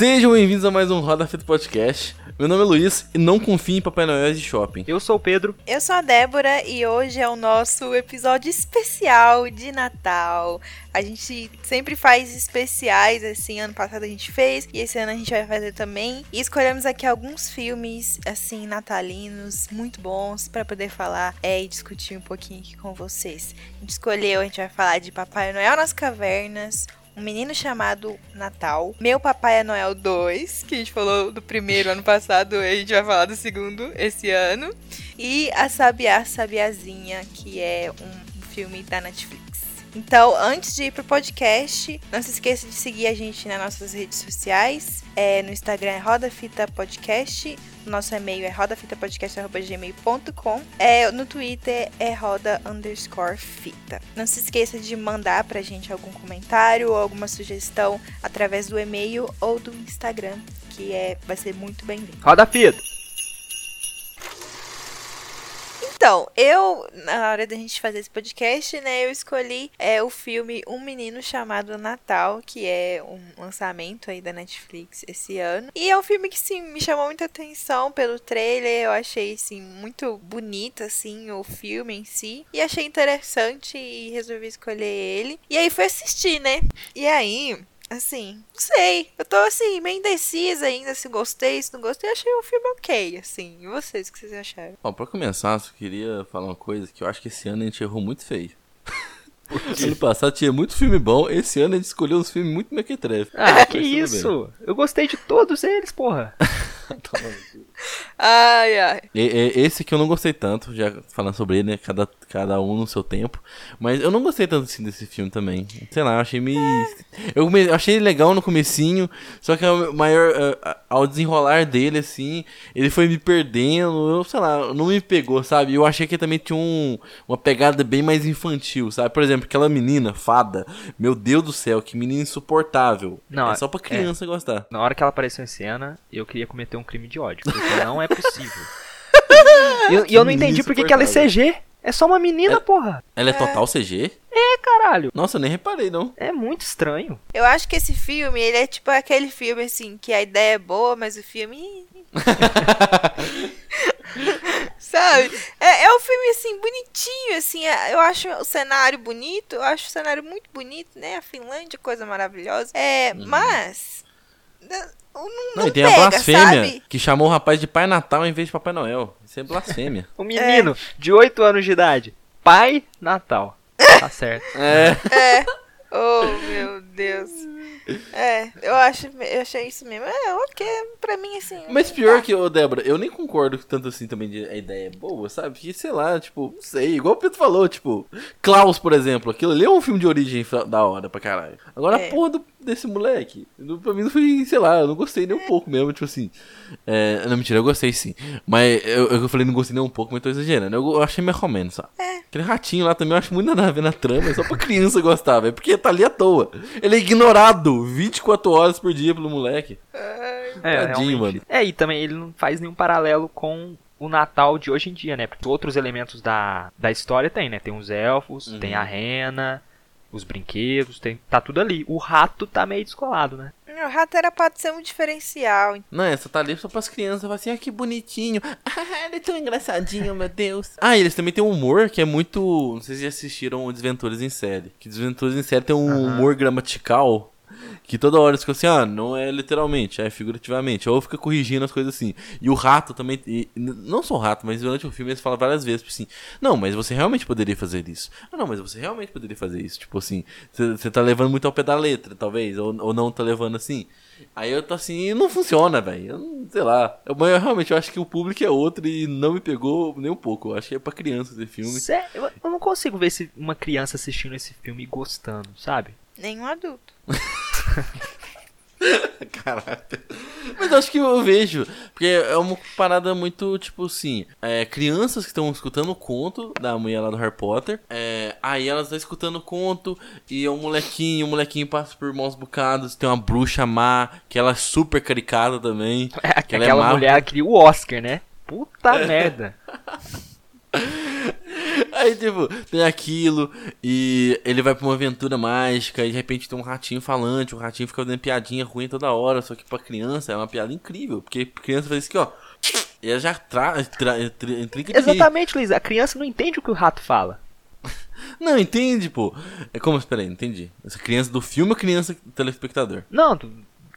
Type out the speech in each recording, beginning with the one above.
Sejam bem-vindos a mais um Roda Fita Podcast. Meu nome é Luiz e não confie em Papai Noel de shopping. Eu sou o Pedro. Eu sou a Débora e hoje é o nosso episódio especial de Natal. A gente sempre faz especiais, assim, ano passado a gente fez e esse ano a gente vai fazer também. E escolhemos aqui alguns filmes, assim, natalinos, muito bons para poder falar é, e discutir um pouquinho aqui com vocês. A gente escolheu, a gente vai falar de Papai Noel nas Cavernas, um menino chamado Natal, Meu Papai é Noel 2, que a gente falou do primeiro ano passado, a gente vai falar do segundo esse ano, e A Sabiá Sabiazinha, que é um filme da Netflix. Então, antes de ir pro podcast, não se esqueça de seguir a gente nas nossas redes sociais. É, no Instagram é Roda Podcast. Nosso e-mail é rodafitapodcast.gmail.com. É, no Twitter é roda underscore fita. Não se esqueça de mandar pra gente algum comentário ou alguma sugestão através do e-mail ou do Instagram, que é, vai ser muito bem-vindo. Roda fita! Então, eu, na hora da gente fazer esse podcast, né, eu escolhi é, o filme Um Menino Chamado Natal, que é um lançamento aí da Netflix esse ano. E é um filme que, sim, me chamou muita atenção pelo trailer, eu achei, assim, muito bonito, assim, o filme em si. E achei interessante e resolvi escolher ele. E aí fui assistir, né? E aí, assim, não sei. Eu tô assim, meio indecisa ainda se gostei, se não gostei. Achei o filme ok, assim. E vocês, o que vocês acharam? Bom, pra começar, eu queria falar uma coisa que eu acho que esse ano a gente errou muito feio. ano passado tinha muito filme bom, esse ano a gente escolheu uns filmes muito mequetrefe. Ah, que isso? Eu gostei de todos eles, porra. ai, ai. E, e, esse que eu não gostei tanto, já falando sobre ele, né? Cada, cada um no seu tempo. Mas eu não gostei tanto assim desse filme também. Sei lá, eu achei meio. Eu, eu achei legal no comecinho, só que o maior. Uh, ao desenrolar dele, assim, ele foi me perdendo. Eu, sei lá, não me pegou, sabe? Eu achei que também tinha um, uma pegada bem mais infantil, sabe? Por exemplo, aquela menina, fada. Meu Deus do céu, que menina insuportável. Não, é só pra criança é. gostar. Na hora que ela apareceu em cena, eu queria cometer um crime de ódio. Porque não é possível. e eu, eu, não entendi por que ela é CG. É só uma menina, é, porra. Ela é, é total CG? É, caralho. Nossa, eu nem reparei, não. É muito estranho. Eu acho que esse filme, ele é tipo aquele filme, assim, que a ideia é boa, mas o filme... Sabe? É, é um filme, assim, bonitinho, assim, é, eu acho o cenário bonito, eu acho o cenário muito bonito, né? A Finlândia, coisa maravilhosa. É, hum. mas... Não, não, não, e tem pega, a blasfêmia sabe? que chamou o rapaz de Pai Natal em vez de Papai Noel. Isso é blasfêmia. o menino é. de 8 anos de idade. Pai Natal. Tá certo. É. É. Oh, meu Deus. É, eu acho, eu achei isso mesmo. É, ok, pra mim assim. Mas pior tá. que, ô Débora, eu nem concordo tanto assim também de a ideia é boa, sabe? Que, sei lá, tipo, não sei, igual o Pedro falou, tipo, Klaus, por exemplo, aquilo ali é um filme de origem da hora pra caralho. Agora é. porra do, desse moleque, pra mim não foi, sei lá, eu não gostei nem um pouco mesmo, tipo assim. É, não, mentira, eu gostei sim. Mas eu, eu falei não gostei nem um pouco, mas tô exagerando. Eu, eu achei meio romano, só. É. Aquele ratinho lá também eu acho muito nada a ver na trama, é só pra criança gostar, velho. Porque tá ali à toa. Ele é ignorado 24 horas por dia pelo moleque. É, Tadinho, mano. É, e também ele não faz nenhum paralelo com o Natal de hoje em dia, né? Porque outros elementos da, da história tem, né? Tem os elfos, uhum. tem a rena, os brinquedos, tem, tá tudo ali. O rato tá meio descolado, né? O rato era pra ser um diferencial. Não, essa tá ali só pras crianças. Assim, ah, que bonitinho. Ah, ele é tão engraçadinho, meu Deus. Ah, eles também têm um humor que é muito. Não sei se já assistiram Desventuras em Série. Que Desventuras em Série tem um uhum. humor gramatical que toda hora fica assim, ah, não é literalmente, é figurativamente. Ou fica corrigindo as coisas assim. E o rato também. E, não só o rato, mas durante o filme eles falam várias vezes, tipo assim, não, mas você realmente poderia fazer isso. Ah, não, mas você realmente poderia fazer isso. Tipo assim, você tá levando muito ao pé da letra, talvez, ou, ou não tá levando assim. Aí eu tô assim, não funciona, velho. Sei lá. Eu, eu, realmente eu acho que o público é outro e não me pegou nem um pouco. Eu acho que é pra criança esse filme. Sério? Eu, eu não consigo ver esse, uma criança assistindo esse filme e gostando, sabe? Nem um adulto. Caralho. Mas acho que eu vejo. Porque é uma parada muito, tipo assim. É, crianças que estão escutando o conto da mulher lá do Harry Potter. É, aí elas estão escutando o conto. E é um molequinho, o um molequinho passa por maus bocados. Tem uma bruxa má, que ela é super caricada também. É, que aquela é mulher queria o Oscar, né? Puta merda. Aí, tipo, tem aquilo, e ele vai pra uma aventura mágica, e de repente tem um ratinho falante, o ratinho fica dando piadinha ruim toda hora, só que pra criança é uma piada incrível, porque criança faz isso aqui, ó. E ela já tra, tra, tra, tra Exatamente, Luiz. A criança não entende o que o rato fala. Não, entende, pô. É como, espera aí, entendi. Essa criança do filme ou criança telespectador? Não, do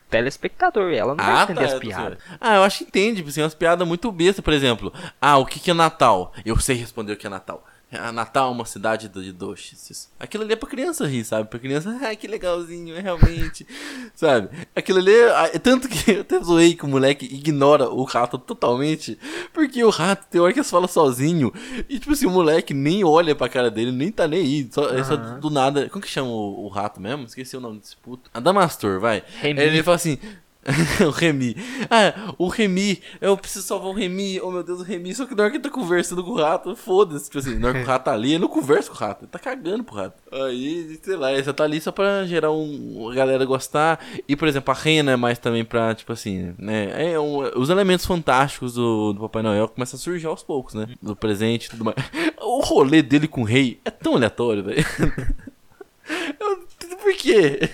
telespectador, ela não ah, vai entender tá, as piadas. Ah, eu acho que entende, tipo, assim, umas piadas muito bestas, por exemplo. Ah, o que, que é Natal? Eu sei responder o que é Natal. A Natal é uma cidade de doces. Aquilo ali é pra criança rir, sabe? Pra criança, ai, que legalzinho, é realmente. sabe? Aquilo ali é. Tanto que eu até zoei que o moleque ignora o rato totalmente. Porque o rato tem hora que fala sozinho. E tipo assim, o moleque nem olha pra cara dele, nem tá nem aí. Só, uhum. é só do nada. Como que chama o, o, rato mesmo? Esqueci o nome desse puto. Adamastor, vai. Remy. Ele fala assim: o Remy. Ah, o Remy. Eu preciso salvar o Remy. Oh meu Deus, o Remy. Só que na hora que ele tá conversando com o rato, foda-se. Tipo assim, na hora que o rato tá ali, ele não conversa com o rato. Ele tá cagando pro rato. Aí, sei lá, ele só tá ali só pra gerar um. A galera gostar. E, por exemplo, a Rena é mais também pra, tipo assim, né? É um, os elementos fantásticos do, do Papai Noel começam a surgir aos poucos, né? Do presente e tudo mais. O rolê dele com o rei é tão aleatório, velho. Por quê?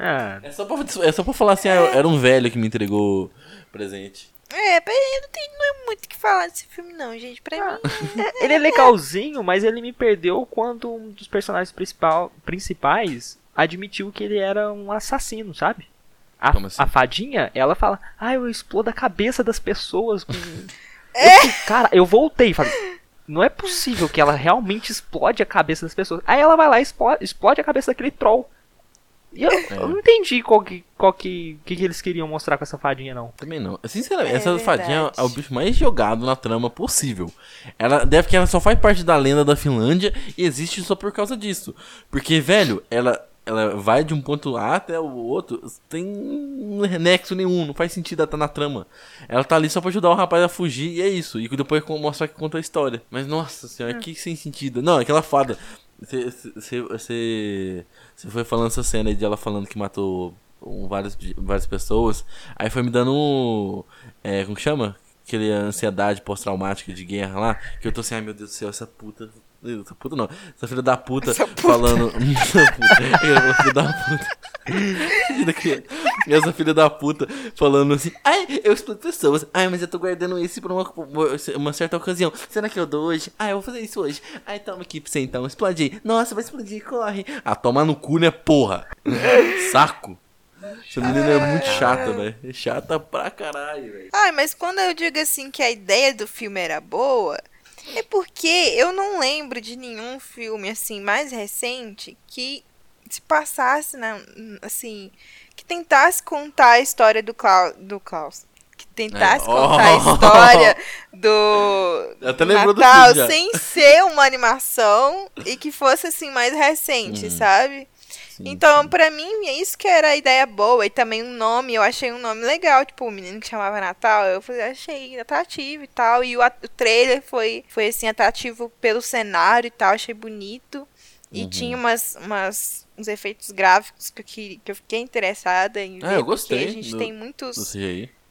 É. É só pra, é só pra falar assim, ah, era um velho que me entregou presente. É, eu não tenho não é muito o que falar desse filme, não, gente. Pra ah. mim. ele é legalzinho, mas ele me perdeu quando um dos personagens principal, principais admitiu que ele era um assassino, sabe? A, assim? a fadinha, ela fala, ah, eu explodo a cabeça das pessoas com. É? Eu, cara, eu voltei e falei. Não é possível que ela realmente explode a cabeça das pessoas. Aí ela vai lá e explode, explode a cabeça daquele troll. E eu, é. eu, não entendi qual que, qual que, que, que, eles queriam mostrar com essa fadinha, não. Também não. Sinceramente, é essa verdade. fadinha é o bicho mais jogado na trama possível. Ela deve que ela só faz parte da lenda da Finlândia e existe só por causa disso. Porque, velho, ela, ela vai de um ponto A até o outro, tem nexo nenhum, não faz sentido ela estar tá na trama. Ela tá ali só pra ajudar o rapaz a fugir e é isso. E depois mostrar que conta a história. Mas nossa senhora, hum. que sem sentido. Não, aquela fada. Você foi falando essa cena aí de ela falando que matou um, várias, várias pessoas. Aí foi me dando um. É, como que chama? Aquele ansiedade pós-traumática de guerra lá. Que eu tô assim, ai meu Deus do céu, essa puta essa puta não. Essa filha da puta, puta. falando. essa filha da puta. essa filha da puta falando assim. Ai, eu explodo pessoas. Ai, mas eu tô guardando esse pra uma, uma certa ocasião. Será que eu dou hoje? Ai, eu vou fazer isso hoje. Ai, toma aqui pra você então. Explode. Nossa, vai explodir, corre. Ah, toma no cu, né, porra? Saco. Essa menina é muito chata, velho. É chata pra caralho, velho. Ai, mas quando eu digo assim que a ideia do filme era boa, é porque eu não lembro de nenhum filme assim mais recente que se passasse na, assim, que tentasse contar a história do Klaus, do Klaus que tentasse é. contar oh. a história do Natal do sem ser uma animação e que fosse assim mais recente, uhum. sabe? então, para mim, é isso que era a ideia boa. E também um nome, eu achei um nome legal. Tipo, o menino que chamava Natal, eu achei atrativo e tal. E o, o trailer foi, foi assim, atrativo pelo cenário e tal, achei bonito. E uhum. tinha umas, umas, uns efeitos gráficos que eu, que, que eu fiquei interessada em ver. Ah, eu gostei. a gente do, tem muitos.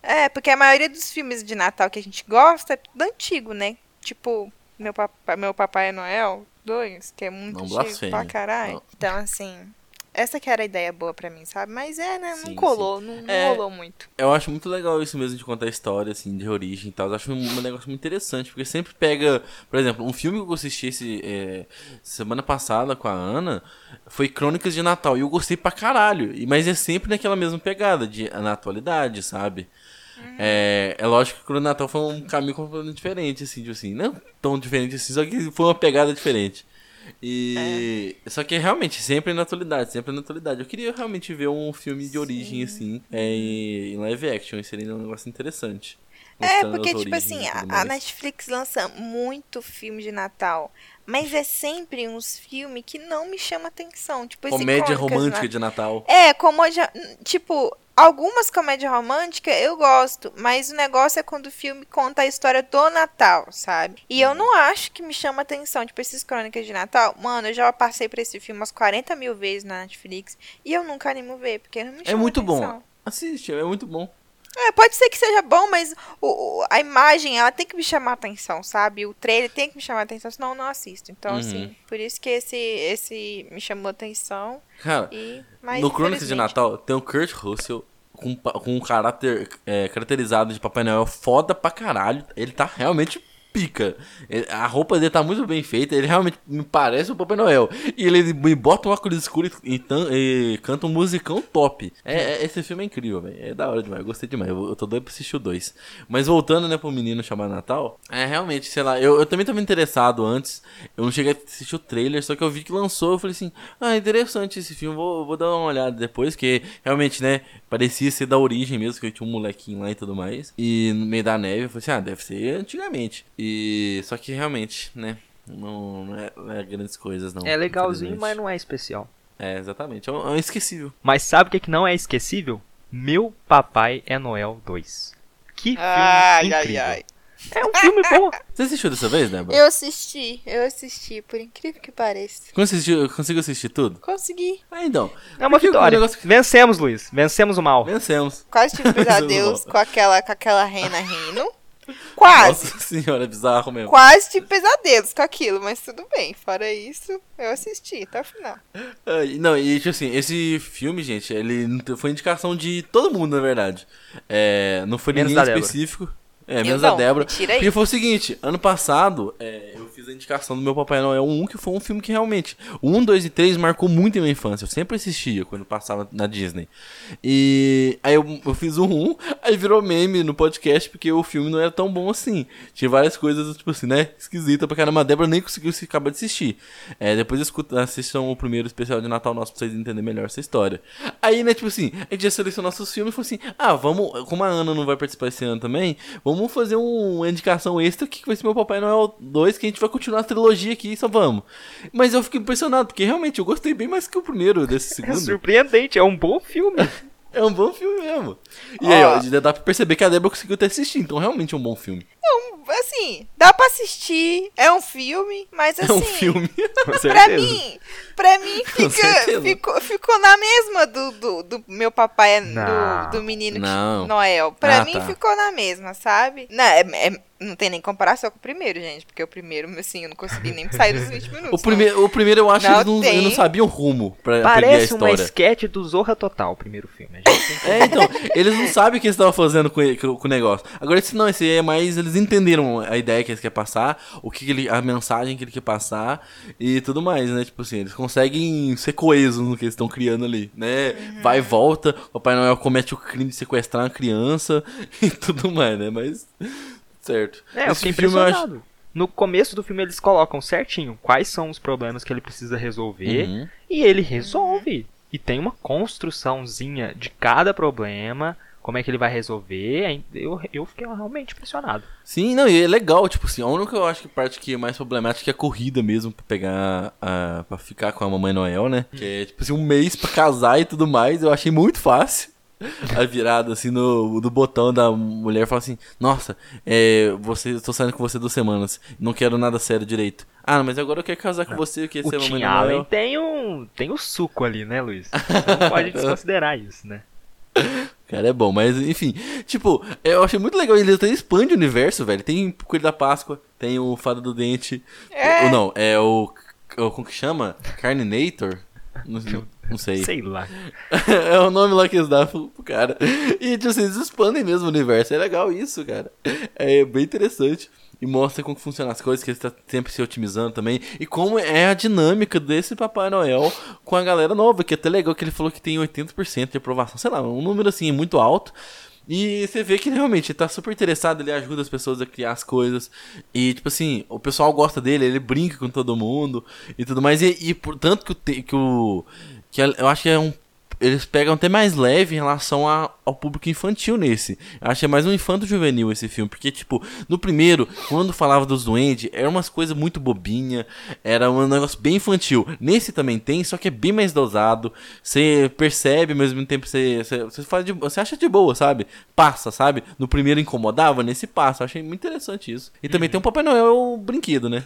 É, porque a maioria dos filmes de Natal que a gente gosta é tudo antigo, né? Tipo, meu, papai, meu Papai Noel 2, que é muito Não antigo pra caralho. Não. Então, assim, essa que era a ideia boa para mim, sabe? Mas é, né? Não sim, colou, sim. não, não é, rolou muito. Eu acho muito legal isso mesmo de contar a história, assim, de origem e tal. Eu acho um, negócio muito interessante, porque sempre pega, por exemplo, um filme que eu assisti esse, é, semana passada com a Ana foi Crônicas de Natal. E eu gostei pra caralho. Mas é sempre naquela mesma pegada, de, na atualidade, sabe? Uhum. É, é lógico que o Natal foi um caminho completamente diferente, assim, tipo assim, não tão diferente assim, só que foi uma pegada diferente. E. É. Só que realmente, sempre na atualidade, sempre na atualidade. Eu queria realmente ver um filme de origem, assim, é, em live action. Seria um negócio interessante. É, porque, tipo assim, a, a Netflix lança muito filme de Natal. Mas é sempre uns filmes que não me chama atenção. Tipo, Comédia romântica de Natal. É, comédia. Tipo, Algumas comédias românticas eu gosto, mas o negócio é quando o filme conta a história do Natal, sabe? E eu não acho que me chama atenção, tipo, esses crônicas de Natal. Mano, eu já passei por esse filme umas 40 mil vezes na Netflix e eu nunca animo ver, porque não me é chama É muito atenção. bom. Assiste, é muito bom. É, pode ser que seja bom, mas o, a imagem, ela tem que me chamar atenção, sabe? O trailer tem que me chamar atenção, senão eu não assisto. Então, uhum. assim, por isso que esse, esse me chamou atenção. Cara, e, mas, no Crônicas de Natal tem o Kurt Russell com, com um caráter é, caracterizado de Papai Noel foda pra caralho. Ele tá realmente pica. A roupa dele tá muito bem feita, ele realmente me parece o Papai Noel. E ele me bota um óculos escuro e, e, canta um musicão top. É, é, esse filme é incrível, velho. É da hora demais, gostei demais. Eu, eu tô doido pra assistir o 2. Mas voltando, né, pro menino chamado Natal, é realmente, sei lá, eu, eu também tava interessado antes. Eu não cheguei a assistir o trailer, só que eu vi que lançou. Eu falei assim, ah, interessante esse filme, vou, vou dar uma olhada depois, que realmente, né, parecia ser da origem mesmo, que eu tinha um molequinho lá e tudo mais. E no meio da neve, eu falei assim, ah, deve ser antigamente. E só que realmente, né? Não, não, é, não é grandes coisas, não. É legalzinho, mas não é especial. É, exatamente. É um, é um esquecível. Mas sabe o que, que não é esquecível? Meu Papai é Noel 2. Que filme ai, incrível. Ai, ai. É um filme bom. Você assistiu dessa vez, Débora? Eu assisti, eu assisti, por incrível que pareça. Conseguiu, conseguiu assistir tudo? Consegui. Ah, então. É uma vitória. Negócio... Vencemos, Luiz. Vencemos o mal. Vencemos. Quase tive pesadelos com aquela, com aquela rena rindo. Quase. Nossa senhora, é bizarro mesmo. Quase tive pesadelos com aquilo, mas tudo bem. Fora isso, eu assisti até o final. não, e tipo assim, esse filme, gente, ele foi indicação de todo mundo, na verdade. É, não foi Menos ninguém específico. É, menos a Débora. Porque foi o seguinte, ano passado, é, eu fiz a indicação do meu Papai Noel 1, que foi um filme que realmente. O 1, 2 e 3 marcou muito a minha infância. Eu sempre assistia quando passava na Disney. E aí eu, eu fiz o 1, aí virou meme no podcast, porque o filme não era tão bom assim. Tinha várias coisas, tipo assim, né? Esquisita pra caramba. A Débora nem conseguiu se acabar de assistir. É, depois escuta, assistam o primeiro especial de Natal nosso pra vocês entenderem melhor essa história. Aí, né, tipo assim, a gente já selecionou nossos filmes e falou assim: ah, vamos. Como a Ana não vai participar esse ano também, vamos fazer um, uma indicação extra que vai ser meu Papai Noel 2, que a gente vai continuar a trilogia aqui, só vamos. Mas eu fiquei impressionado, porque realmente eu gostei bem mais que o primeiro desse é segundo. É surpreendente, é um bom filme. É um bom filme mesmo. E ó, aí, ó, dá pra perceber que a Débora conseguiu até assistir, então realmente é um bom filme. É um, assim, dá pra assistir, é um filme, mas assim. É um assim, filme. pra mim, pra mim fica, ficou, ficou na mesma do, do, do meu papai, do, do menino não. Noel. Pra ah, mim tá. ficou na mesma, sabe? Não, é, é não tem nem comparação com o primeiro, gente. Porque o primeiro, assim, eu não consegui nem sair dos 20 minutos. o, primeiro, o primeiro eu acho que eles não, eles não sabiam rumo pra Parece a história. uma sketch do Zorra Total, o primeiro filme. é, então, eles não sabem o que eles estavam fazendo com, com, com, o negócio. Agora, esse não, esse é mais. Eles entenderam a ideia que eles querem passar, o que ele, a mensagem que ele quer passar e tudo mais, né? Tipo assim, eles conseguem ser coesos no que eles estão criando ali, né? Uhum. Vai e volta, o Papai Noel comete o crime de sequestrar uma criança e tudo mais, né? Mas. Certo. É, Esse eu fiquei impressionado. Acho... No começo do filme eles colocam certinho quais são os problemas que ele precisa resolver uhum. e ele resolve. E tem uma construçãozinha de cada problema, como é que ele vai resolver. Eu, eu fiquei realmente impressionado. Sim, não, e é legal, tipo assim, a única eu acho que parte que é mais problemática é a corrida mesmo, pra pegar, a, pra ficar com a Mamãe Noel, né? Hum. Que é, tipo assim, um mês pra casar e tudo mais, eu achei muito fácil a virada assim no, do botão da mulher fala assim: Nossa, é, você, tô saindo com você duas semanas, não quero nada sério direito. Ah, mas agora eu quero casar com você, eu quero ser mamãe Allen tem um tem o um suco ali, né, Luiz? Não pode desconsiderar isso, né? Cara, é bom, mas enfim. Tipo, eu achei muito legal. Ele até expande o universo, velho. Tem Coelho da Páscoa, tem o Fada do Dente. É. Ou não, é o. Como que chama? Carninator? Não, não sei. Sei lá. é o nome lá que eles dão pro cara. E, tipo assim, eles expandem mesmo o universo. É legal isso, cara. É bem interessante. E mostra como funcionam as coisas, que ele está sempre se otimizando também. E como é a dinâmica desse Papai Noel com a galera nova. Que é até legal que ele falou que tem 80% de aprovação. Sei lá, um número assim muito alto. E você vê que ele realmente tá super interessado, ele ajuda as pessoas a criar as coisas. E, tipo assim, o pessoal gosta dele, ele brinca com todo mundo e tudo mais. E, e por tanto que o, que o. Que eu acho que é um eles pegam até mais leve em relação a, ao público infantil nesse. Eu achei mais um infanto juvenil esse filme, porque, tipo, no primeiro, quando falava dos duendes, era umas coisas muito bobinha, era um negócio bem infantil. Nesse também tem, só que é bem mais dosado. Você percebe, ao mesmo tempo você, você, você, faz de, você acha de boa, sabe? Passa, sabe? No primeiro incomodava, nesse passa. Eu achei muito interessante isso. E também uhum. tem um Papai Noel brinquedo, né?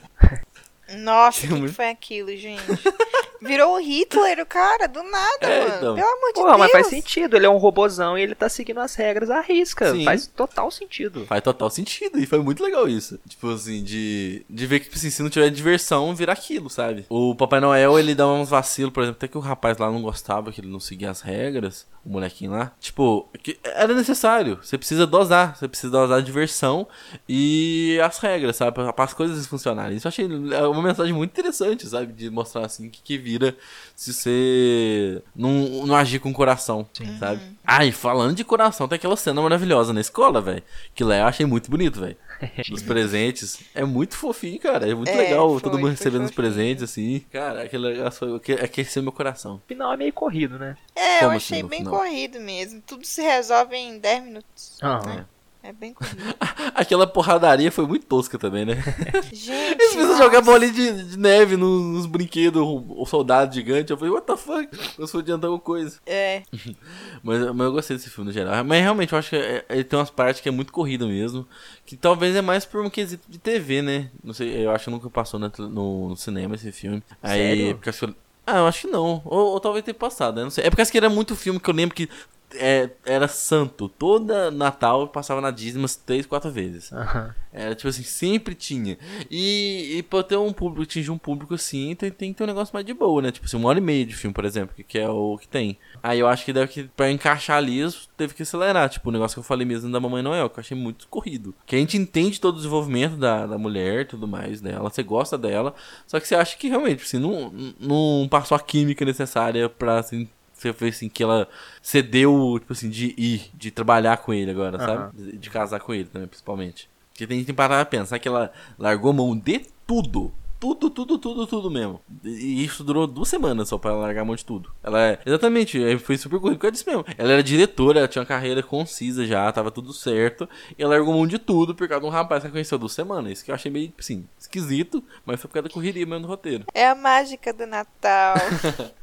Nossa, o que, que foi aquilo, gente? Virou o Hitler, o cara, do nada, é, mano. Então. Pelo amor de Porra, Deus. mas faz sentido. Ele é um robozão e ele tá seguindo as regras à risca. Sim. Faz total sentido. Faz total sentido. E foi muito legal isso. Tipo assim, de, de ver que, tipo assim, se não tiver diversão, vira aquilo, sabe? O Papai Noel, ele dá uns vacilos, por exemplo, até que o rapaz lá não gostava, que ele não seguia as regras, o molequinho lá. Tipo, que era necessário. Você precisa dosar. Você precisa dosar a diversão e as regras, sabe? Para as coisas funcionarem. Isso eu achei uma mensagem muito interessante, sabe? De mostrar assim que, que vira se você não, não agir com o coração, Sim. sabe? Uhum. Ai, falando de coração, tem aquela cena maravilhosa na escola, velho. Que lá eu achei muito bonito, velho. Os presentes. É muito fofinho, cara. É muito é, legal foi, todo mundo recebendo os presentes, assim. Cara, aquele negócio aqueceu meu coração. O final é meio corrido, né? É, Como eu achei assim, bem final? corrido mesmo. Tudo se resolve em 10 minutos. Ah, né? É bem corrido. Aquela porradaria foi muito tosca também, né? Gente. Eles precisam jogar bolinha de, de neve nos, nos, brinquedos, o, soldado gigante. Eu falei, what the fuck? Eu sou adiantar alguma coisa. É. mas, mas eu gostei desse filme no geral. Mas realmente eu acho que é, ele tem umas partes que é muito corrida mesmo. Que talvez é mais por um quesito de TV, né? Não sei, eu acho que nunca passou no, no, no cinema esse filme. Aí, Sério? porque acho que eu, ah, eu acho que não. Ou, ou talvez tenha passado, né? Não sei. É porque acho que era muito filme que eu lembro que é, era santo. Toda Natal passava na Disney umas três, quatro vezes. Uhum. Era tipo assim, sempre tinha. E, e pra ter um público, atingir um público assim, tem, tem que ter um negócio mais de boa, né? Tipo assim, uma hora e meia de filme, por exemplo, que, que é o que tem. Aí eu acho que deve que, pra encaixar ali, teve que acelerar. Tipo, o negócio que eu falei mesmo da Mamãe Noel, que eu achei muito corrido. Que a gente entende todo o desenvolvimento da, da mulher tudo mais dela, você gosta dela, só que você acha que realmente, assim, não, não passou a química necessária pra, assim, você vê assim que ela cedeu, tipo assim, de ir, de trabalhar com ele agora, uhum. sabe? De, de, casar com ele também, principalmente. Porque tem gente que parar pra pensar que ela largou mão de tudo. Tudo, tudo, tudo, tudo mesmo. E isso durou duas semanas só pra ela largar mão de tudo. Ela é. Exatamente, foi super corrido por disso mesmo. Ela era diretora, ela tinha uma carreira concisa já, tava tudo certo. E ela largou mão de tudo por causa de um rapaz que ela conheceu duas semanas. Isso que eu achei meio, assim, esquisito, mas foi por causa da correria mesmo no roteiro. É a mágica do Natal.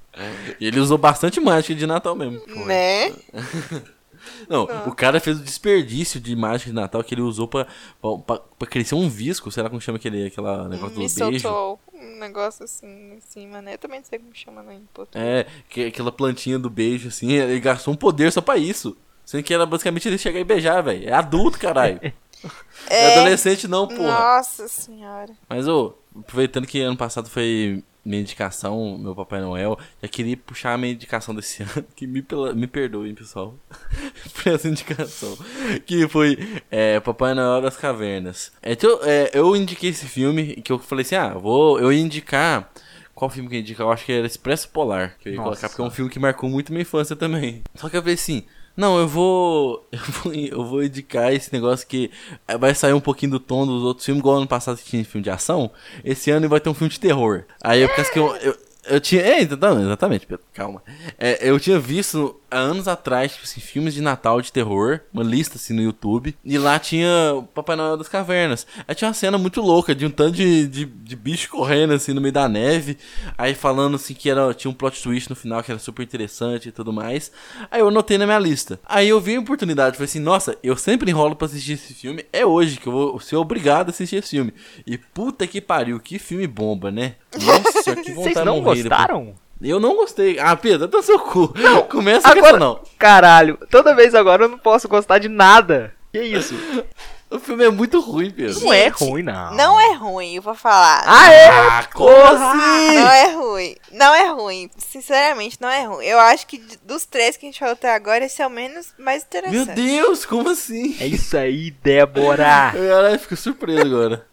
E ele usou bastante mágica de Natal mesmo. Né? Não, Não, o cara fez o desperdício de mágica de Natal que ele usou pra, pra, pra crescer um visco, sei lá como chama aquele aquela negócio do beijo. Um negócio assim em cima, né? Eu também não sei como chama né, em português. É, que, aquela plantinha do beijo, assim, ele gastou um poder só pra isso. Sendo que era basicamente ele chegar e beijar, velho. É adulto, caralho. É... é adolescente não, porra. Nossa senhora. Mas, ô, aproveitando que ano passado foi minha indicação, meu Papai Noel. Já queria puxar a minha indicação desse ano, que me, me perdoem, pessoal, por essa indicação. Que foi é, Papai Noel das Cavernas. É, então, é, eu indiquei esse filme que eu falei assim: ah, vou, eu ia indicar. Qual filme que eu ia indicar? Eu acho que era Expresso Polar, que eu ia Nossa. colocar, porque é um filme que marcou muito minha infância também. Só que eu falei assim. Não, eu vou, eu vou. Eu vou indicar esse negócio que vai sair um pouquinho do tom dos outros filmes, igual ano passado que tinha filme de ação. Esse ano vai ter um filme de terror. Aí eu penso que eu, eu, eu tinha. É, exatamente, Pedro, calma. É, eu tinha visto há anos atrás, tipo assim, filmes de Natal de terror, uma lista assim no YouTube, e lá tinha o Papai Noel das Cavernas. Aí tinha uma cena muito louca de um tanto de, de, de bicho correndo assim no meio da neve, aí falando assim que era, tinha um plot twist no final que era super interessante e tudo mais. Aí eu anotei na minha lista. Aí eu vi a oportunidade, falei assim, nossa, eu sempre enrolo pra assistir esse filme, é hoje que eu vou ser obrigado a assistir esse filme. E puta que pariu, que filme bomba, né? Nossa, que vontade Vocês não gostaram? Eu não gostei. Ah, Pedro, tá seu cu. Não, começa agora, não. Caralho, toda vez agora eu não posso gostar de nada. Que isso? O filme é muito ruim, Pedro. Gente, não é ruim, não. Não é ruim, eu vou falar. Ah, é? Ah, como assim? Não é ruim. Não é ruim. Sinceramente, não é ruim. Eu acho que dos três que a gente falou até agora, esse é o menos mais interessante. Meu Deus, como assim? É isso aí, Débora. Caralho, fico surpreso agora.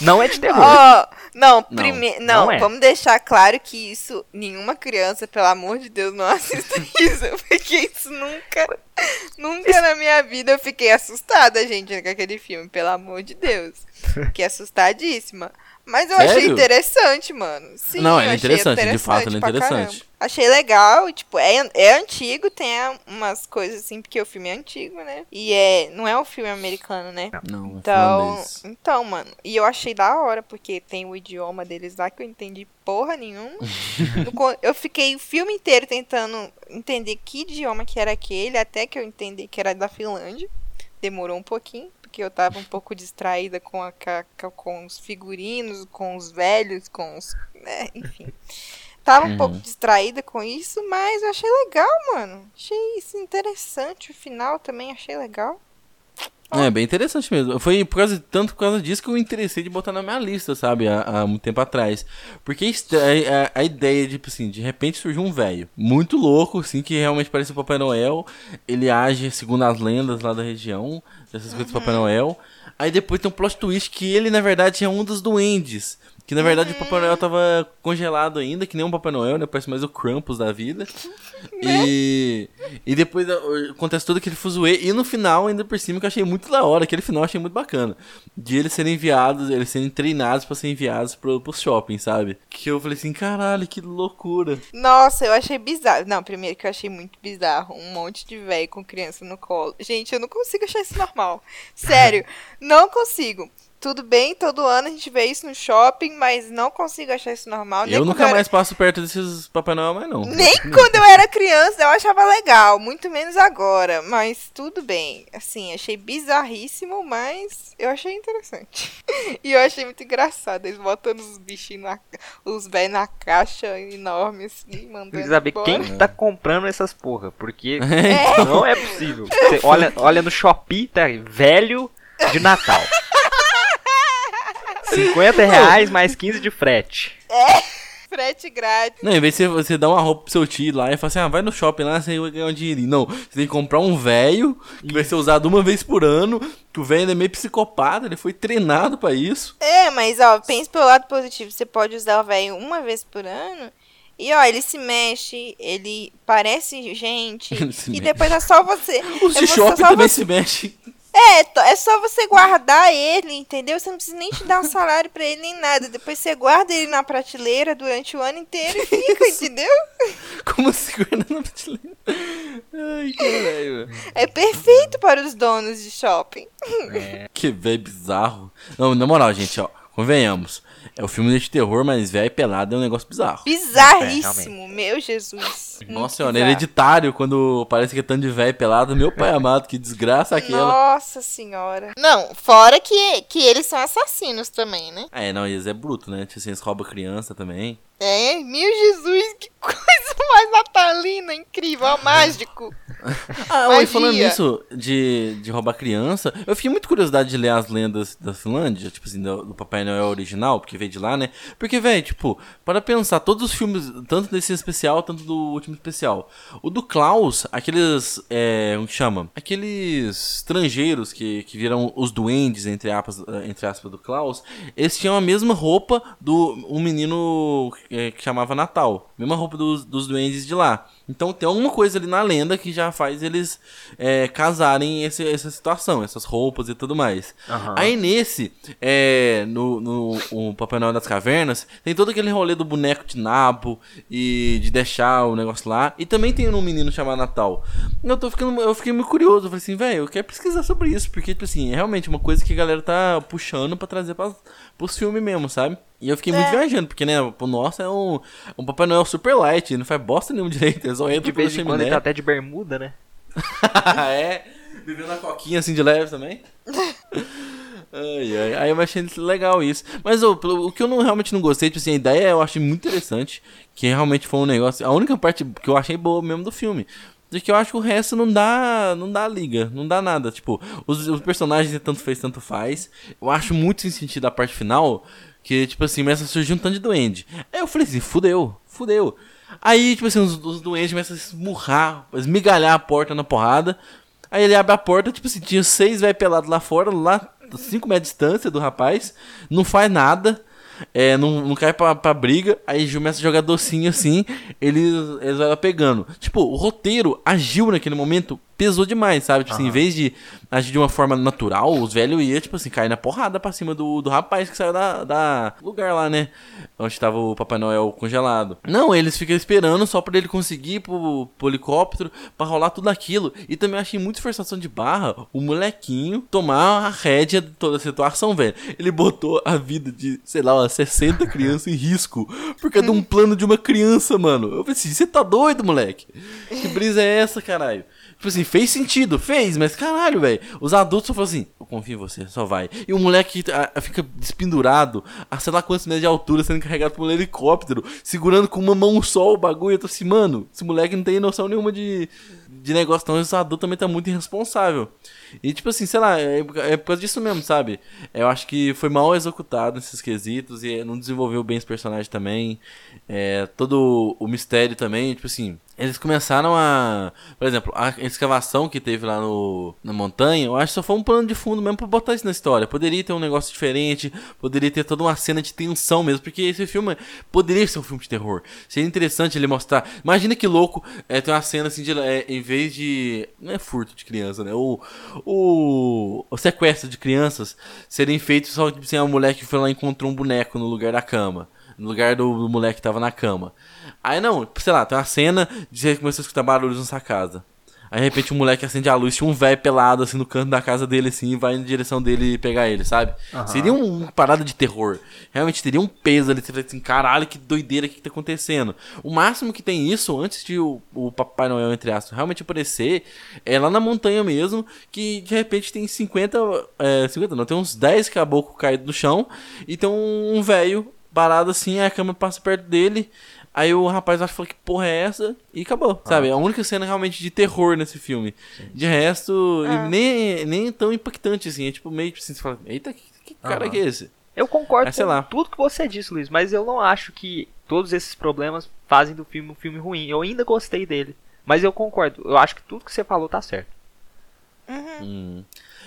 Não é de terror. Oh, não, primeiro. Não, não é. vamos deixar claro que isso. Nenhuma criança, pelo amor de Deus, não assista isso. Porque isso nunca. Nunca na minha vida eu fiquei assustada, gente, com aquele filme, pelo amor de Deus. Fiquei assustadíssima. Mas eu Sério? achei interessante, mano. Sim, não, é interessante, interessante, de fato, é interessante. Caramba. Achei legal, tipo, é, é antigo, tem umas coisas assim, porque o filme é antigo, né? E é, não é um filme americano, né? Não, é então, é então, mano, e eu achei da hora, porque tem o idioma deles lá que eu entendi porra nenhuma. eu fiquei o filme inteiro tentando entender que idioma que era aquele, até que eu entendi que era da Finlândia. Demorou um pouquinho porque eu tava um pouco distraída com, a, com os figurinos, com os velhos, com os. Né, enfim. Tava um uhum. pouco distraída com isso, mas eu achei legal, mano. Achei isso interessante. O final também achei legal. É, bem interessante mesmo. Foi por causa, tanto por causa disso que eu interessei de botar na minha lista, sabe? Há, há muito tempo atrás. Porque a, a, a ideia, tipo assim, de repente surgiu um velho muito louco, assim, que realmente parece o Papai Noel. Ele age segundo as lendas lá da região, dessas coisas do Papai uhum. Noel. Aí depois tem um plot twist que ele, na verdade, é um dos duendes. Que na verdade uhum. o Papai Noel tava congelado ainda, que nem um Papai Noel, né? Parece mais o Krampus da vida. Né? E, e depois acontece todo aquele fuzuê. E no final, ainda por cima, que eu achei muito da hora. Aquele final eu achei muito bacana. De eles serem enviados, eles serem treinados para ser enviados pro, pro shopping, sabe? Que eu falei assim, caralho, que loucura. Nossa, eu achei bizarro. Não, primeiro que eu achei muito bizarro. Um monte de velho com criança no colo. Gente, eu não consigo achar isso normal. Sério, não consigo tudo bem, todo ano a gente vê isso no shopping, mas não consigo achar isso normal. eu nunca eu mais passo perto desses Papai Noel, mas não. Nem quando eu era criança eu achava legal, muito menos agora. Mas tudo bem. Assim, achei bizarríssimo, mas eu achei interessante. e eu achei muito engraçado. Eles botando os bichinhos, na, os velhos na caixa enorme, assim, mandando. Precisa saber embora. quem tá comprando essas porra, porque é. não é possível. Você olha, olha no Shopee, tá velho de Natal. 50 reais mais 15 de frete. É, frete grátis. Não, em vez de você, dar uma roupa pro seu tio lá e falar assim, ah, vai no shopping lá, você vai ganhar um dinheirinho. Não, você tem que comprar um velho que vai ser usado uma vez por ano, que o velho é meio psicopata, ele foi treinado para isso. É, mas ó, pense pelo lado positivo, você pode usar o velho uma vez por ano... E ó, ele se mexe, ele parece gente. Ele e mexe. depois é só você. Os é shopping também você... se mexem. É, é só você guardar ele, entendeu? Você não precisa nem te dar um salário pra ele nem nada. Depois você guarda ele na prateleira durante o ano inteiro e fica, entendeu? Como assim guarda na prateleira? Ai, caralho. É perfeito para os donos de shopping. É. Que velho bizarro. Não, na moral, gente, ó, convenhamos. É o filme de terror, mas velho pelado é um negócio bizarro. Bizarríssimo, é, meu Jesus. Nossa senhora, hereditário, quando parece que é tanto de velho pelado, meu pai amado, que desgraça aquela. Nossa senhora. Não, fora que, que eles são assassinos também, né? É, não, eles é bruto, né? Tipo assim, eles roubam criança também. É, meu Jesus, que coisa mais natalina, incrível, mágico. Ah, oi, falando nisso de, de roubar criança, eu fiquei muito curiosidade de ler as lendas da Finlândia, tipo assim, do, do Papai Noel original, porque veio de lá, né? Porque, velho, tipo, para pensar, todos os filmes, tanto desse especial, tanto do último especial. O do Klaus, aqueles, é, como que chama? Aqueles estrangeiros que, que viram os duendes, entre aspas, entre aspas, do Klaus, eles tinham a mesma roupa do um menino é, que chamava Natal. Mesma roupa dos, dos duendes de lá. Então tem alguma coisa ali na lenda que já faz eles é, casarem esse, essa situação, essas roupas e tudo mais. Uhum. Aí nesse, é, no, no o Papai Noel das Cavernas, tem todo aquele rolê do boneco de nabo e de deixar o negócio lá. E também tem um menino chamado Natal. Eu, tô ficando, eu fiquei muito curioso. Eu falei assim, velho, eu quero pesquisar sobre isso. Porque, tipo assim, é realmente uma coisa que a galera tá puxando para trazer pra, pros filmes mesmo, sabe? E eu fiquei é. muito viajando, porque, né, o nosso é um, um Papai Noel super light, não faz bosta nenhum direito, ele só entra de vez em quando ele tá até de bermuda, né? é, vivendo a coquinha assim de leve também. ai, ai, aí eu achei legal isso. Mas o, o que eu não, realmente não gostei, tipo assim, a ideia eu achei muito interessante, que realmente foi um negócio, a única parte que eu achei boa mesmo do filme. De que eu acho que o resto não dá, não dá liga, não dá nada. Tipo, os, os personagens tanto fez, tanto faz. Eu acho muito sem sentido a parte final, que, tipo assim, começa a surgir um tanto de duende. Aí eu falei assim, fudeu, fudeu. Aí, tipo assim, os, os duendes começam a esmurrar, esmigalhar a porta na porrada. Aí ele abre a porta, tipo assim, tinha seis velho pelado lá fora, lá 5 metros de distância do rapaz, não faz nada, é, não, não cai pra, pra briga, aí começa a jogar docinho assim, eles, eles vão lá pegando. Tipo, o roteiro agiu naquele momento pesou demais, sabe? Tipo uhum. assim, em vez de agir de uma forma natural, os velhos iam, tipo assim, cair na porrada pra cima do, do rapaz que saiu da, da lugar lá, né? Onde tava o Papai Noel congelado. Não, eles ficam esperando só pra ele conseguir ir pro, pro helicóptero pra rolar tudo aquilo. E também achei muito forçação de barra o molequinho tomar a rédea de toda a situação, velho. Ele botou a vida de, sei lá, umas 60 crianças em risco por causa de um plano de uma criança, mano. Eu pensei, você tá doido, moleque? Que brisa é essa, caralho? Tipo assim, fez sentido, fez, mas caralho, velho. Os adultos só falam assim, eu confio em você, só vai. E o moleque a, fica despendurado a sei lá quantos metros de altura, sendo carregado por um helicóptero, segurando com uma mão só o bagulho. Eu tô assim, mano, esse moleque não tem noção nenhuma de, de negócio. Esse adulto também tá muito irresponsável. E tipo assim, sei lá, é, é por causa disso mesmo, sabe? Eu acho que foi mal executado nesses quesitos e não desenvolveu bem os personagens também. É, todo o mistério também, tipo assim, eles começaram a. Por exemplo, a escavação que teve lá no, na montanha, eu acho que só foi um plano de fundo mesmo pra botar isso na história. Poderia ter um negócio diferente, poderia ter toda uma cena de tensão mesmo, porque esse filme poderia ser um filme de terror. Seria interessante ele mostrar. Imagina que louco é, ter uma cena assim de. É, em vez de. Não é furto de criança, né? O, o, o sequestro de crianças serem feitos só tipo assim, a mulher que foi lá e encontrou um boneco no lugar da cama. No lugar do, do moleque que tava na cama. Aí não, sei lá, tem uma cena de você começou a escutar barulhos na sua casa. Aí de repente um moleque acende a luz, tinha um velho pelado assim no canto da casa dele assim e vai na direção dele pegar ele, sabe? Uhum. Seria um, uma parada de terror. Realmente teria um peso ali, você fala assim, caralho, que doideira que, que tá acontecendo. O máximo que tem isso antes de o, o Papai Noel, entre aspas, realmente aparecer, é lá na montanha mesmo, que de repente tem 50, é, 50 não, tem uns 10 caboclos caídos no chão e tem um velho parado assim, a cama passa perto dele Aí o rapaz acho que que porra é essa? E acabou, ah. sabe? A única cena realmente de terror nesse filme. Sim. De resto, ah. nem, nem tão impactante assim. É tipo meio tipo assim, você fala, eita, que, que cara que é esse? Eu concordo com lá. tudo que você disse, Luiz, mas eu não acho que todos esses problemas fazem do filme um filme ruim. Eu ainda gostei dele. Mas eu concordo. Eu acho que tudo que você falou tá certo. Uhum. Hum.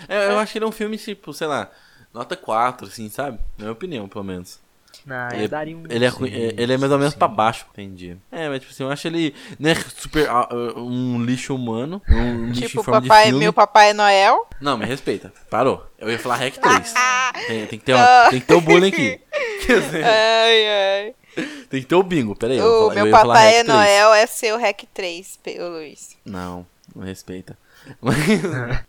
É, eu acho que ele é um filme, tipo, sei lá, nota 4, assim, sabe? Na minha opinião, pelo menos. Não, ele, daria um. Ele é, sim, ele é mais ou menos sim. pra baixo, entendi. É, mas tipo assim, eu acho ele. Não é super. Uh, um lixo humano. Um lixo tipo, em forma papai, de filme. meu Papai Noel. Não, me respeita. Parou. Eu ia falar Rec 3. tem, tem, que ter tem que ter o bullying aqui. ai, ai. Tem que ter o bingo, peraí. O meu Papai Noel é seu Rec 3, Luiz. Não, não respeita. Mas,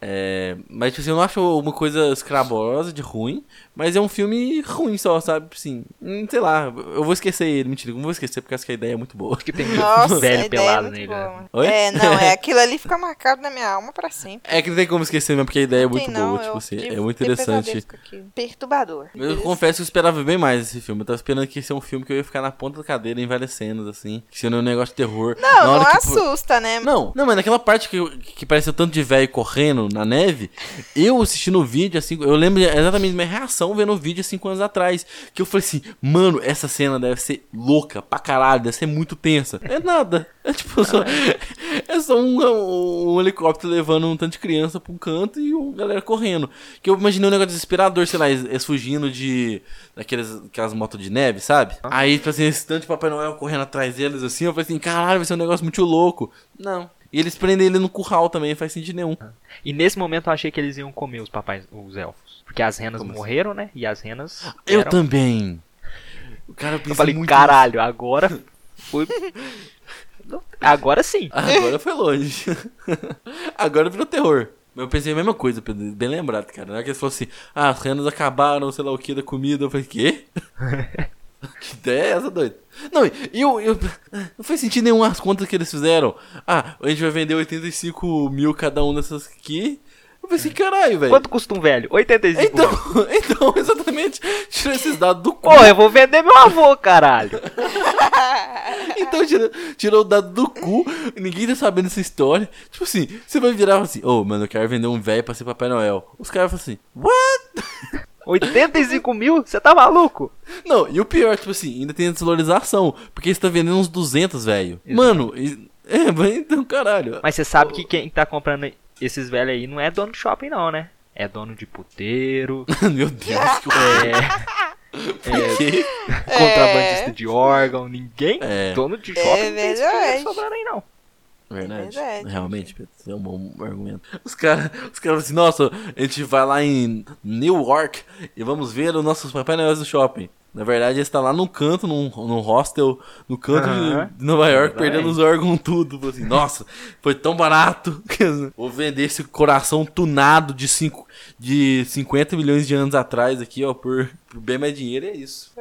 é, mas tipo assim, eu não acho uma coisa escrabosa de ruim, mas é um filme ruim só, sabe? Assim, hum, sei lá, eu vou esquecer ele, mentira, não vou esquecer porque acho que a ideia é muito boa. Que tem Nossa, um velho pelado é nele. Né? Oi? É, não, é aquilo ali fica marcado na minha alma pra sempre. É que não tem como esquecer mesmo, porque a ideia é muito não, boa, tipo assim, é muito interessante. Perturbador. Eu confesso que eu esperava bem mais esse filme. Eu tava esperando que ia ser um filme que eu ia ficar na ponta da cadeira em várias cenas, assim. Que seria um negócio de terror. Não, não que, assusta, né? Não, não, mas naquela parte que, que parece tanto de velho correndo na neve, eu assistindo o vídeo, assim, eu lembro exatamente da minha reação vendo o vídeo cinco anos atrás. Que eu falei assim, mano, essa cena deve ser louca pra caralho, deve ser muito tensa. É nada. É tipo só. É só um, um, um helicóptero levando um tanto de criança pra um canto e uma galera correndo. Que eu imaginei um negócio desesperador, sei lá, eles fugindo de. daquelas aquelas motos de neve, sabe? Aí, tipo assim, esse tanto de Papai Noel correndo atrás deles assim, eu falei assim, caralho, vai ser um negócio muito louco. Não. E eles prendem ele no curral também, não faz sentido nenhum. E nesse momento eu achei que eles iam comer os papais, os elfos. Porque as renas Como assim? morreram, assim? né? E as renas. Eu eram... também. O cara eu falei, muito caralho, agora foi. agora sim. Agora foi longe. agora virou terror. Eu pensei a mesma coisa, bem lembrado, cara. Na hora que eles falaram assim, ah, as renas acabaram, sei lá o que, da comida. Eu falei, quê? Que ideia é essa, doido? Não, eu, eu. Não faz sentido nenhum as contas que eles fizeram. Ah, a gente vai vender 85 mil cada um dessas aqui. Eu pensei, caralho, velho. Quanto custa um velho? 85 então, mil. Então, exatamente. Tira esses dados do cu. Pô, eu vou vender meu avô, caralho. então, tirou o dado do cu. Ninguém tá sabendo essa história. Tipo assim, você vai virar assim: Ô, oh, mano, eu quero vender um velho pra ser Papai Noel. Os caras falam assim: What? 85 mil? Você tá maluco? Não, e o pior, tipo assim, ainda tem a desvalorização. Porque você tá vendendo uns 200, velho. Mano, é, então caralho. Mas você sabe que quem tá comprando esses velhos aí não é dono de shopping, não, né? É dono de puteiro. Meu Deus, que é. É, contrabandista é. de órgão, ninguém é. dono de shopping é não tem sobrando aí não. Verdade. Verdade. Realmente, Pedro, é um bom argumento. Os caras os cara assim, nossa, a gente vai lá em Newark e vamos ver os nossos Papai Noel do shopping. Na verdade, ele está lá num canto, num, num hostel, no canto de Nova York, perdendo os órgãos tudo. Assim, nossa, foi tão barato. Vou vender esse coração tunado de, cinco, de 50 milhões de anos atrás aqui, ó, por, por bem mais dinheiro, é isso.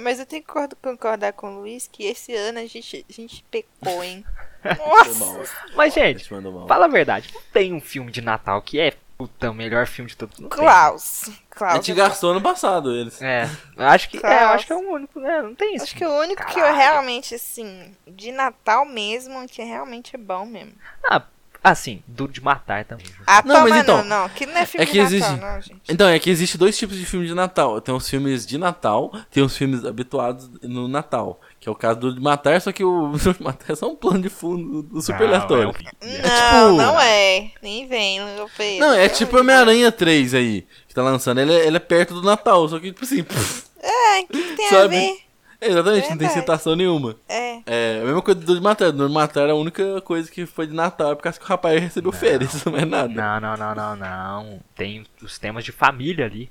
Mas eu tenho que concordar com o Luiz que esse ano a gente, a gente pecou, hein? Nossa! Mas, gente, fala a verdade. Não tem um filme de Natal que é puta, o melhor filme de todos. Klaus. Klaus. A gente é gastou ano passado eles. É. Acho que, é, acho que é o único, né? Não tem isso. Acho que o único Caralho. que eu realmente, assim, de Natal mesmo, que realmente é bom mesmo. Ah, Assim, Duro de Matar também. Ah, não, mas então, não, não, que não é filme é que de existe, Natal, não, gente. Então, é que existe dois tipos de filme de Natal. Tem os filmes de Natal, tem os filmes habituados no Natal. Que é o caso do Duro de Matar, só que o Duro de Matar é só um plano de fundo do super aleatório. É, é não, tipo... não é. Nem vem, meu Pedro. Não, é tipo Homem-Aranha 3 aí, que tá lançando. Ele é, ele é perto do Natal, só que, tipo assim... É, o que, que tem sabe? a ver? exatamente, não tem citação nenhuma. É. É, a mesma coisa do de matar. Do de matar, a única coisa que foi de Natal é por causa que o rapaz recebeu não, férias, não é nada. Não, não, não, não, não. Tem os temas de família ali.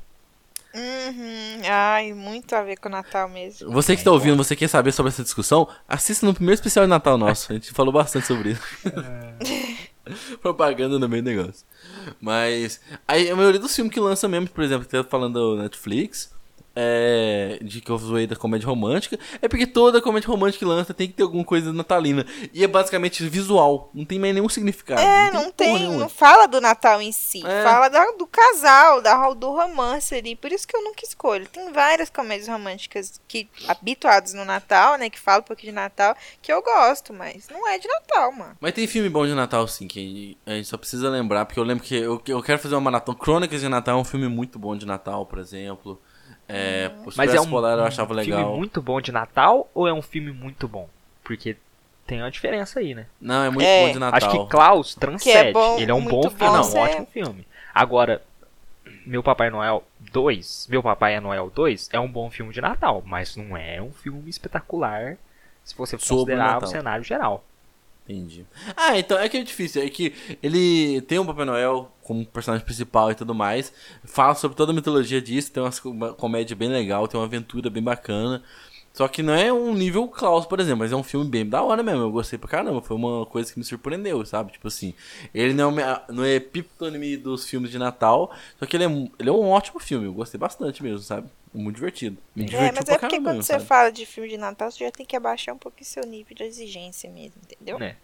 Uhum. Ai, muito a ver com o Natal mesmo. Você que está ouvindo, você quer saber sobre essa discussão? Assista no primeiro especial de Natal nosso. A gente falou bastante sobre isso. É. Propaganda no meio do negócio. Mas aí, a maioria dos filmes que lança mesmo, por exemplo, que tá falando da Netflix, é, de que eu zoei da comédia romântica, é porque toda comédia romântica que lança tem que ter alguma coisa natalina. E é basicamente visual, não tem mais nenhum significado. É, não tem, não, tem, não fala do Natal em si, é. fala da, do casal, da, do romance ali. Por isso que eu nunca escolho. Tem várias comédias românticas que habituadas no Natal, né, que falam um pouquinho de Natal, que eu gosto, mas não é de Natal, mano. Mas tem filme bom de Natal, sim, que a gente só precisa lembrar, porque eu lembro que eu, eu quero fazer uma maratona. Crônicas de Natal é um filme muito bom de Natal, por exemplo. É, Mas é um, Polar eu achava legal. filme muito bom de Natal ou é um filme muito bom? Porque tem uma diferença aí, né? Não, é muito é. bom de Natal. Acho que Klaus transcende. É bom, Ele é um bom filme, não, um ótimo filme. Agora, Meu Papai Noel 2, Meu Papai é Noel 2 é um bom filme de Natal, mas não é um filme espetacular se você considerar o cenário geral. Entendi. Ah, então é que é difícil. É que ele tem um Papai Noel como personagem principal e tudo mais. Fala sobre toda a mitologia disso. Tem uma comédia bem legal, tem uma aventura bem bacana. Só que não é um nível Klaus, por exemplo, mas é um filme bem da hora mesmo. Eu gostei pra caramba. Foi uma coisa que me surpreendeu, sabe? Tipo assim, ele não é, não é epítome dos filmes de Natal, só que ele é, ele é um ótimo filme. Eu gostei bastante mesmo, sabe? Muito divertido. Me é, mas é porque quando você sabe? fala de filme de Natal, você já tem que abaixar um pouquinho seu nível de exigência mesmo, entendeu? É.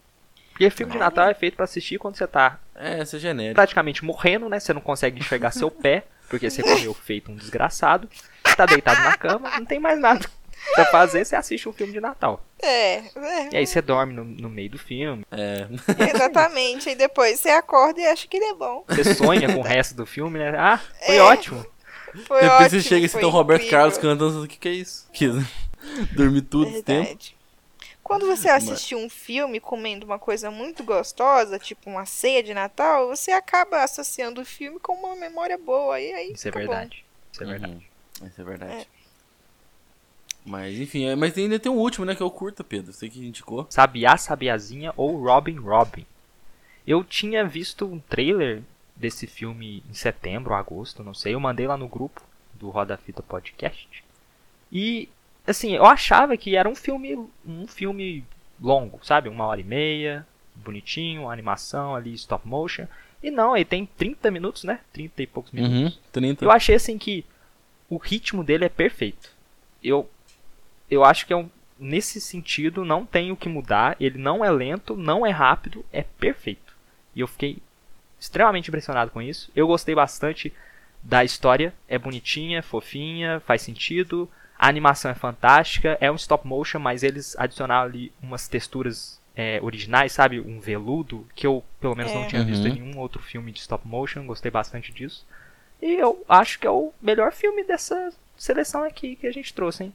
Porque filme de Natal é feito para assistir quando você tá é, você genérico. praticamente morrendo, né? Você não consegue enxergar seu pé, porque você comeu feito um desgraçado. Tá deitado na cama, não tem mais nada pra fazer, você assiste um filme de Natal. É. é. E aí você dorme no, no meio do filme. É. Exatamente. E depois você acorda e acha que ele é bom. Você sonha com o resto do filme, né? Ah, foi é. ótimo. Foi Depois ótimo, você chega e tem o Roberto Carlos cantando, o que, que é isso? Que, dormir tudo esse tempo. Quando você assiste um filme comendo uma coisa muito gostosa, tipo uma ceia de Natal, você acaba associando o filme com uma memória boa. E aí Isso é verdade. Bom. Isso é verdade. Uhum. Isso é verdade. É. Mas enfim, é, mas ainda tem um último, né? Que é o curta, Pedro. Você que indicou. Sabiá Sabiazinha ou Robin Robin. Eu tinha visto um trailer desse filme em setembro, agosto, não sei. Eu mandei lá no grupo do Roda Fita Podcast. E assim, eu achava que era um filme um filme longo, sabe? Uma hora e meia, bonitinho, animação ali, stop motion. E não, ele tem 30 minutos, né? 30 e poucos minutos. Uhum, 30. Eu achei assim que o ritmo dele é perfeito. Eu eu acho que é um, nesse sentido não tem o que mudar. Ele não é lento, não é rápido, é perfeito. E eu fiquei extremamente impressionado com isso. Eu gostei bastante da história, é bonitinha, fofinha, faz sentido. A animação é fantástica, é um stop motion, mas eles adicionaram ali umas texturas é, originais, sabe? Um veludo, que eu pelo menos é. não tinha visto uhum. em nenhum outro filme de stop motion, gostei bastante disso. E eu acho que é o melhor filme dessa seleção aqui que a gente trouxe, hein?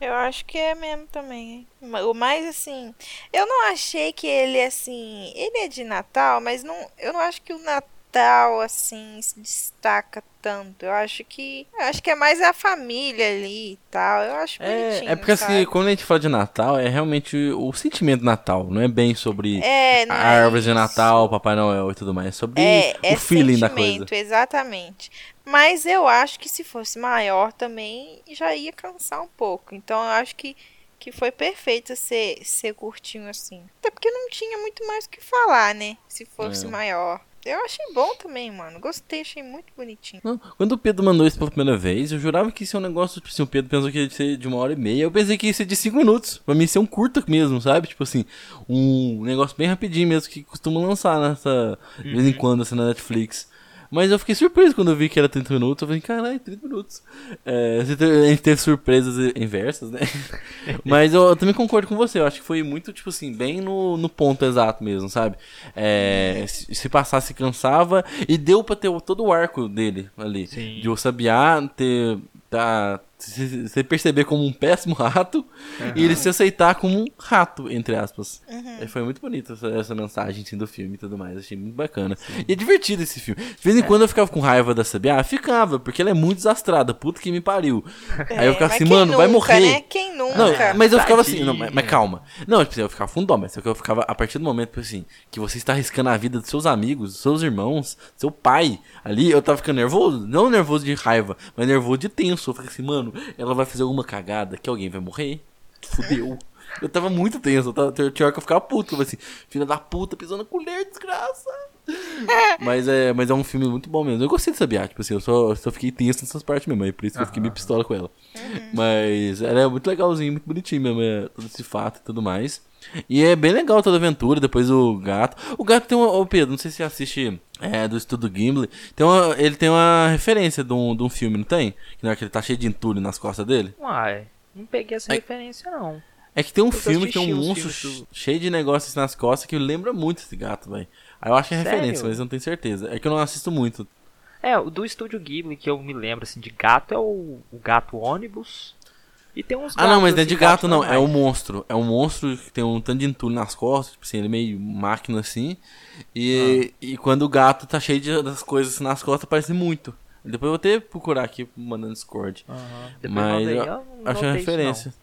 Eu acho que é mesmo também. O mais assim, eu não achei que ele assim, ele é de Natal, mas não, eu não acho que o Natal assim se destaca tanto. Eu acho que, eu acho que é mais a família ali e tal. Eu acho é. É porque assim, sabe? assim, quando a gente fala de Natal, é realmente o sentimento do Natal, não é bem sobre é, a é árvore de Natal, Papai Noel e tudo mais, é sobre é, o é feeling da coisa. Exatamente. Mas eu acho que se fosse maior também já ia cansar um pouco. Então eu acho que, que foi perfeito ser, ser curtinho assim. Até porque não tinha muito mais o que falar, né? Se fosse é. maior. Eu achei bom também, mano. Gostei, achei muito bonitinho. Não, quando o Pedro mandou isso pela primeira vez, eu jurava que isso é um negócio, tipo assim, o Pedro pensou que ia ser de uma hora e meia. Eu pensei que ia ser de cinco minutos. Pra mim ser um curta mesmo, sabe? Tipo assim, um negócio bem rapidinho mesmo que costuma lançar nessa. De vez em uhum. quando, assim, na Netflix. Mas eu fiquei surpreso quando eu vi que era 30 minutos. Eu falei, caralho, 30 minutos. É, a gente teve surpresas inversas, né? Mas eu, eu, também concordo com você. Eu acho que foi muito, tipo assim, bem no, no ponto exato mesmo, sabe? É, se, se passasse, cansava. E deu pra ter todo o arco dele ali. Sim. De o Sabiá ter. Tá, você perceber como um péssimo rato uhum. e ele se aceitar como um rato, entre aspas. Uhum. Foi muito bonita essa, essa, mensagem assim, do filme e tudo mais. Achei muito bacana. Sim. E é divertido esse filme. De vez em é. quando eu ficava com raiva da Sabiá, ficava, porque ela é muito desastrada. Puta que me pariu. É, Aí eu ficava assim, mano, nunca, vai morrer. Né? Quem nunca? Não, mas eu ficava assim, não, mas, mas, calma. Não, tipo, eu ficava fundó, mas eu ficava a partir do momento tipo assim, que você está arriscando a vida dos seus amigos, dos seus irmãos, seu pai. Ali eu tava ficando nervoso. Não nervoso de raiva, mas nervoso de tenso. Eu falei assim, mano, ela vai fazer alguma cagada que alguém vai morrer. Fudeu. Eu tava muito tenso, eu tava, tinha hora que eu ficava puto, eu assim, filha da puta, pisando na colher, desgraça. mas, é, mas é um filme muito bom mesmo. Eu gostei de Sabiá, tipo assim, eu só, só fiquei tenso nessas partes mesmo, aí por isso que eu fiquei meio pistola com ela. Uhum. Mas ela é muito legalzinho, muito bonitinho mesmo, é, todo esse fato e tudo mais. E é bem legal toda a aventura, depois o gato. O gato tem uma. Ô Pedro, não sei se você assiste é, do estudo Gimli. Tem uma, ele tem uma referência de um, de um filme, não tem? Que na hora que ele tá cheio de entulho nas costas dele. Uai, não peguei essa é, referência não. É que tem um filme que tem um monstro cheio de negócios nas costas que lembra muito esse gato, velho. Aí eu acho que é Sério? referência, mas eu não tenho certeza. É que eu não assisto muito. É, o do estúdio Ghibli que eu me lembro assim de gato é o, o gato ônibus. E tem uns Ah, não, mas não é de gato, não. É um monstro. É um monstro que tem um tanto de entulho nas costas. Tipo assim, ele é meio máquina assim. E, ah. e quando o gato tá cheio de, das coisas nas costas, parece muito. Depois eu vou ter que procurar aqui mandando Discord. Uhum. Mas eu, eu acho uma referência.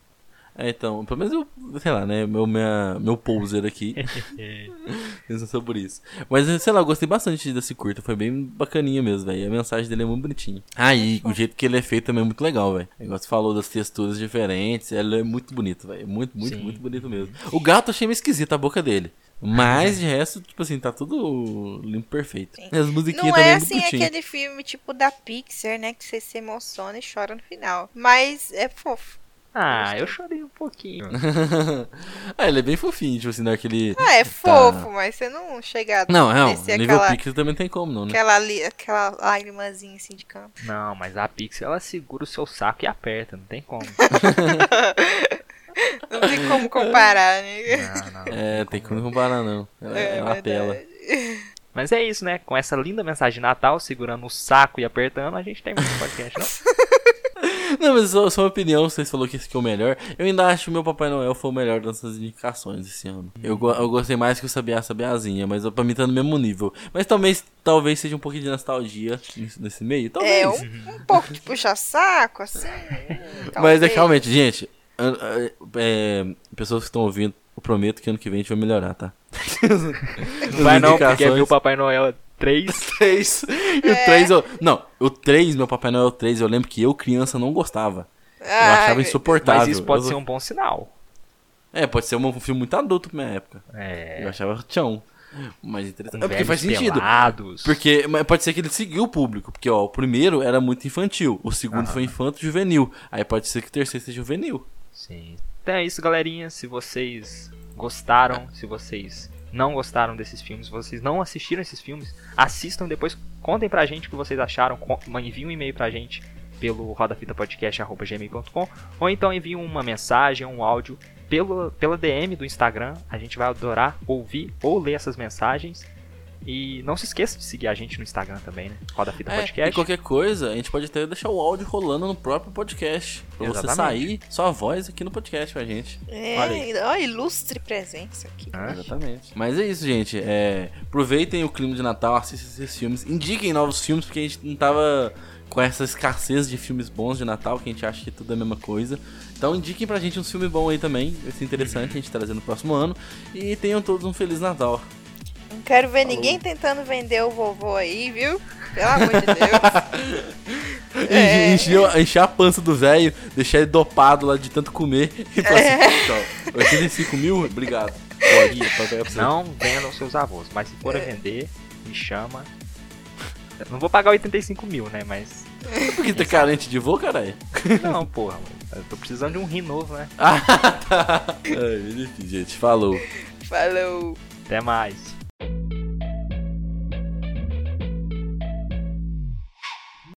É, então, pelo menos eu, sei lá, né, meu, minha, meu poser aqui. Pensa sobre isso. Mas, sei lá, eu gostei bastante desse curta, foi bem bacaninha mesmo, velho. A mensagem dele é muito bonitinha. Ah, e o jeito que ele é feito também é muito legal, velho. O negócio falou das texturas diferentes, ele é muito bonito, velho. Muito, muito, Sim. muito bonito mesmo. O gato achei meio esquisito a boca dele. Mas de resto, tipo assim, tá tudo limpo perfeito. Sim. As musiquinhas Não é também assim é aquele filme tipo da Pixar, né? Que você se emociona e chora no final. Mas é fofo. Ah, eu chorei um pouquinho. ah, ele é bem fofinho, tipo assim, naquele. Ah, é tá fofo, mas você não chega a Não, não, nível aquela, Pixel também tem como, não, né? Aquela, li, aquela lágrimazinha assim de canto. Não, mas a Pixel ela segura o seu saco e aperta, não tem como. não tem como comparar, né? Não, não, não é, tem como comparar, não. É, é uma tela. Mas é isso, né? Com essa linda mensagem de Natal, segurando o saco e apertando, a gente tem muito podcast, não? Não, mas só, só uma opinião, vocês falaram que esse aqui é o melhor. Eu ainda acho que o meu Papai Noel foi o melhor dessas indicações esse ano. Eu, eu gostei mais que o Sabiá Sabiazinha, mas pra mim tá no mesmo nível. Mas talvez, talvez seja um pouquinho de nostalgia nesse meio. Talvez. É, um, um pouco de puxa-saco, assim. mas é realmente, gente, é, pessoas que estão ouvindo, eu prometo que ano que vem a gente vai melhorar, tá? Vai não, porque é o Papai Noel 3. 3. E o 3 é. eu. Não, o 3, meu Papai Noel 3, eu lembro que eu, criança, não gostava. eu achava insuportável. Mas isso pode eu... ser um bom sinal. É, pode ser um filme muito adulto pra minha época. É. Eu achava tchão. Mas interessante. É porque faz sentido. Pelados. Porque mas pode ser que ele seguiu o público. Porque, ó, o primeiro era muito infantil. O segundo foi infanto juvenil. Aí pode ser que o terceiro seja juvenil. Sim. Então é isso, galerinha. Se vocês gostaram, se vocês não gostaram desses filmes, vocês não assistiram esses filmes, assistam depois, contem pra gente o que vocês acharam, enviem um e-mail pra gente pelo rodafitapodcast.gmail.com ou então enviem uma mensagem, um áudio pelo, pela DM do Instagram. A gente vai adorar ouvir ou ler essas mensagens. E não se esqueça de seguir a gente no Instagram também, né? Roda Fita é, Podcast. E qualquer coisa, a gente pode até deixar o áudio rolando no próprio podcast. Pra Exatamente. você sair sua voz aqui no podcast com a gente. É, Olha ó, ilustre presença aqui. Ah, exatamente. Mas é isso, gente. É, aproveitem o clima de Natal, assistam esses filmes. Indiquem novos filmes, porque a gente não tava com essa escassez de filmes bons de Natal, que a gente acha que tudo é a mesma coisa. Então indiquem pra gente um filme bom aí também. Vai ser interessante a gente trazer no próximo ano. E tenham todos um Feliz Natal. Não quero ver Falou. ninguém tentando vender o vovô aí, viu? Pelo amor de Deus. é. encher, encher, a pança do velho, deixar ele dopado lá de tanto comer e falar é. assim, 85 mil? Obrigado. ver Não vendam seus avós, mas se for é. vender, me chama. Não vou pagar 85 mil, né? Mas. Por que tá carente de vô, caralho? Não, porra, Eu tô precisando de um rim novo, né? ah, tá. Ai, gente, falou. Falou. Até mais. Thank you.